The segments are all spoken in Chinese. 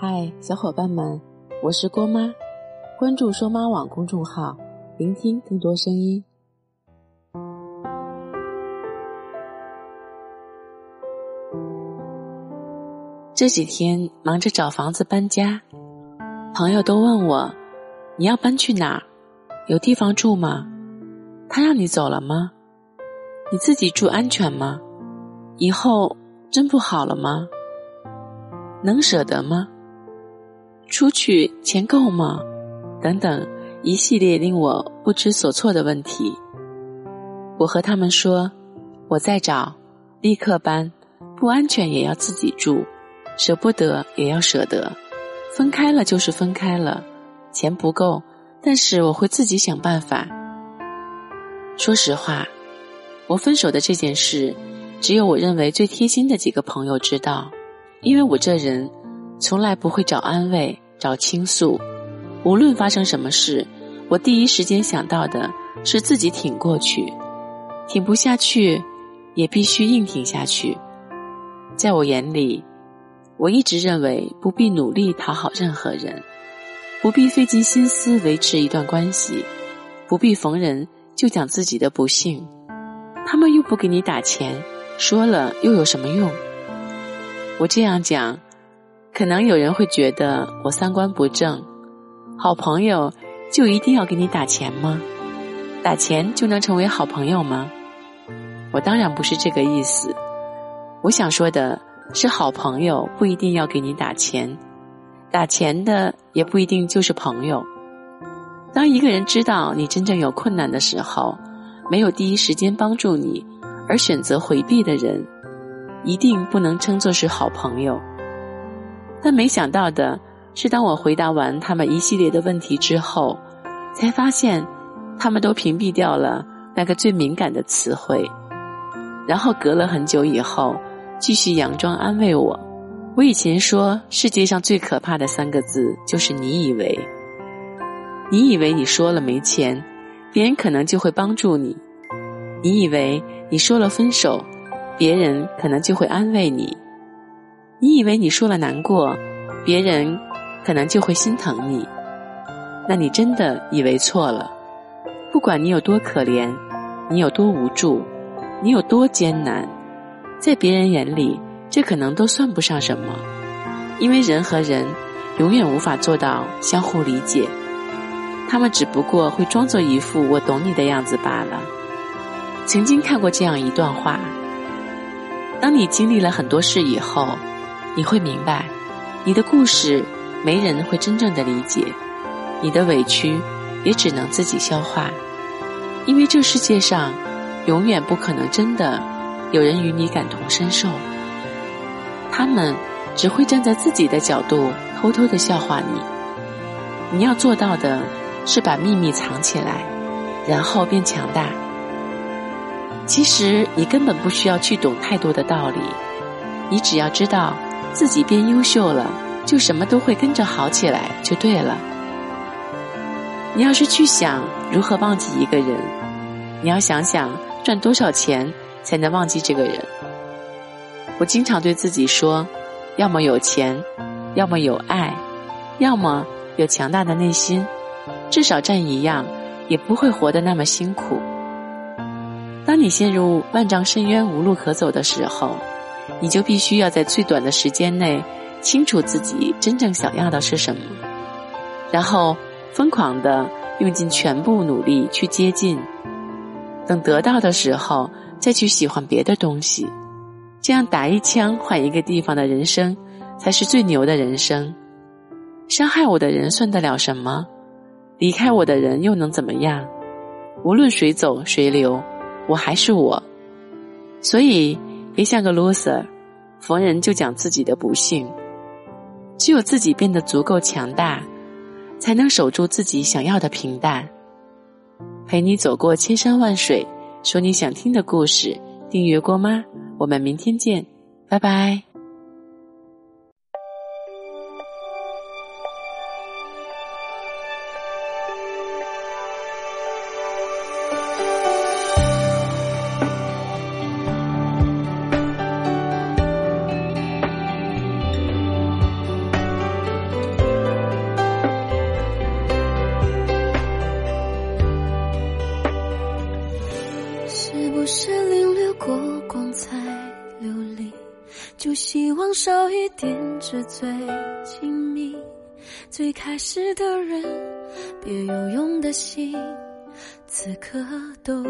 嗨，小伙伴们，我是郭妈，关注“说妈网”公众号，聆听更多声音。这几天忙着找房子搬家，朋友都问我：“你要搬去哪儿？有地方住吗？他让你走了吗？你自己住安全吗？以后真不好了吗？能舍得吗？出去钱够吗？等等，一系列令我不知所措的问题。我和他们说：我在找，立刻搬，不安全也要自己住。”舍不得也要舍得，分开了就是分开了，钱不够，但是我会自己想办法。说实话，我分手的这件事，只有我认为最贴心的几个朋友知道，因为我这人从来不会找安慰、找倾诉，无论发生什么事，我第一时间想到的是自己挺过去，挺不下去，也必须硬挺下去。在我眼里。我一直认为不必努力讨好任何人，不必费尽心思维持一段关系，不必逢人就讲自己的不幸。他们又不给你打钱，说了又有什么用？我这样讲，可能有人会觉得我三观不正。好朋友就一定要给你打钱吗？打钱就能成为好朋友吗？我当然不是这个意思。我想说的。是好朋友不一定要给你打钱，打钱的也不一定就是朋友。当一个人知道你真正有困难的时候，没有第一时间帮助你，而选择回避的人，一定不能称作是好朋友。但没想到的是，当我回答完他们一系列的问题之后，才发现他们都屏蔽掉了那个最敏感的词汇，然后隔了很久以后。继续佯装安慰我。我以前说世界上最可怕的三个字就是“你以为”。你以为你说了没钱，别人可能就会帮助你；你以为你说了分手，别人可能就会安慰你；你以为你说了难过，别人可能就会心疼你。那你真的以为错了。不管你有多可怜，你有多无助，你有多艰难。在别人眼里，这可能都算不上什么，因为人和人永远无法做到相互理解，他们只不过会装作一副我懂你的样子罢了。曾经看过这样一段话：当你经历了很多事以后，你会明白，你的故事没人会真正的理解，你的委屈也只能自己消化，因为这世界上永远不可能真的。有人与你感同身受，他们只会站在自己的角度偷偷的笑话你。你要做到的是把秘密藏起来，然后变强大。其实你根本不需要去懂太多的道理，你只要知道自己变优秀了，就什么都会跟着好起来就对了。你要是去想如何忘记一个人，你要想想赚多少钱。才能忘记这个人。我经常对自己说：要么有钱，要么有爱，要么有强大的内心，至少占一样，也不会活得那么辛苦。当你陷入万丈深渊无路可走的时候，你就必须要在最短的时间内清楚自己真正想要的是什么，然后疯狂的用尽全部努力去接近。等得到的时候。再去喜欢别的东西，这样打一枪换一个地方的人生，才是最牛的人生。伤害我的人算得了什么？离开我的人又能怎么样？无论谁走谁留，我还是我。所以别像个 loser，逢人就讲自己的不幸。只有自己变得足够强大，才能守住自己想要的平淡，陪你走过千山万水。说你想听的故事，订阅郭妈，我们明天见，拜拜。就希望少一点纸醉金迷。最开始的人，别有用的心，此刻都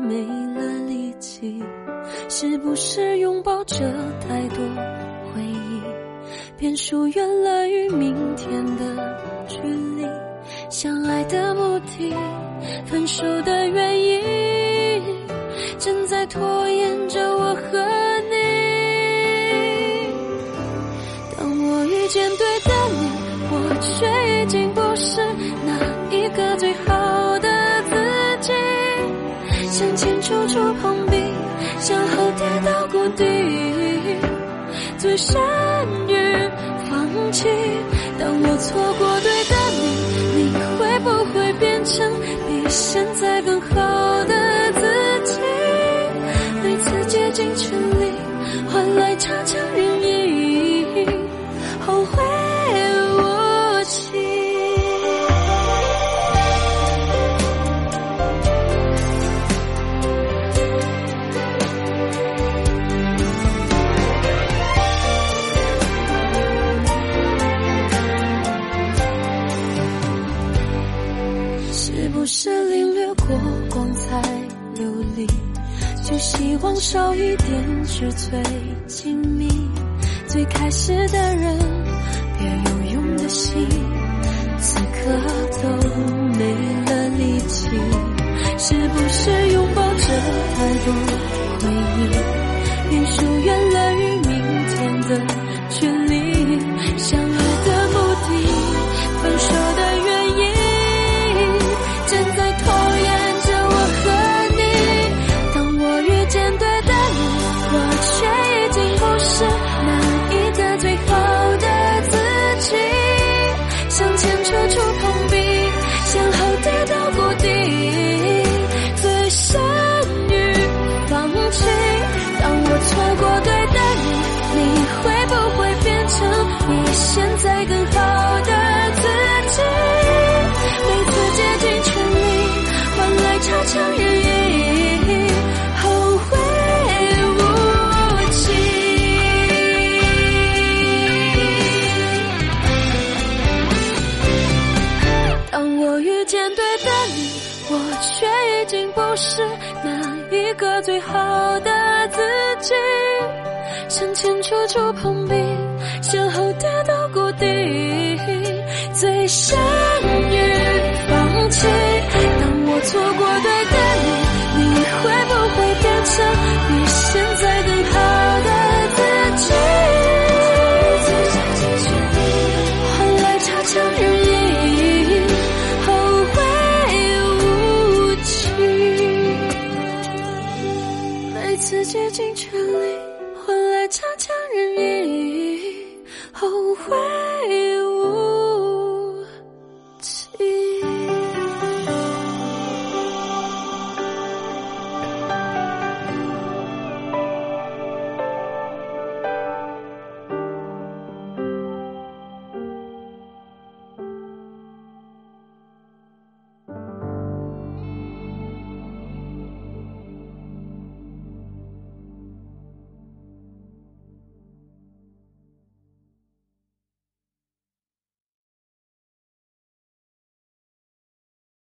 没了力气。是不是拥抱着太多回忆，便疏远了与明天的距离？相爱的目的，分手的原因，正在拖延着我和面对的你，我却已经不是那一个最好的自己。向前处处碰壁，向后跌到谷底，最善于放弃。当我错过的是领略过光彩流离，就希望少一点纸醉金迷？最开始的人，别有用的心，此刻都没了力气。是不是拥抱着太多回忆，便疏远了与明天的距离？最向前处处碰壁，向后跌倒过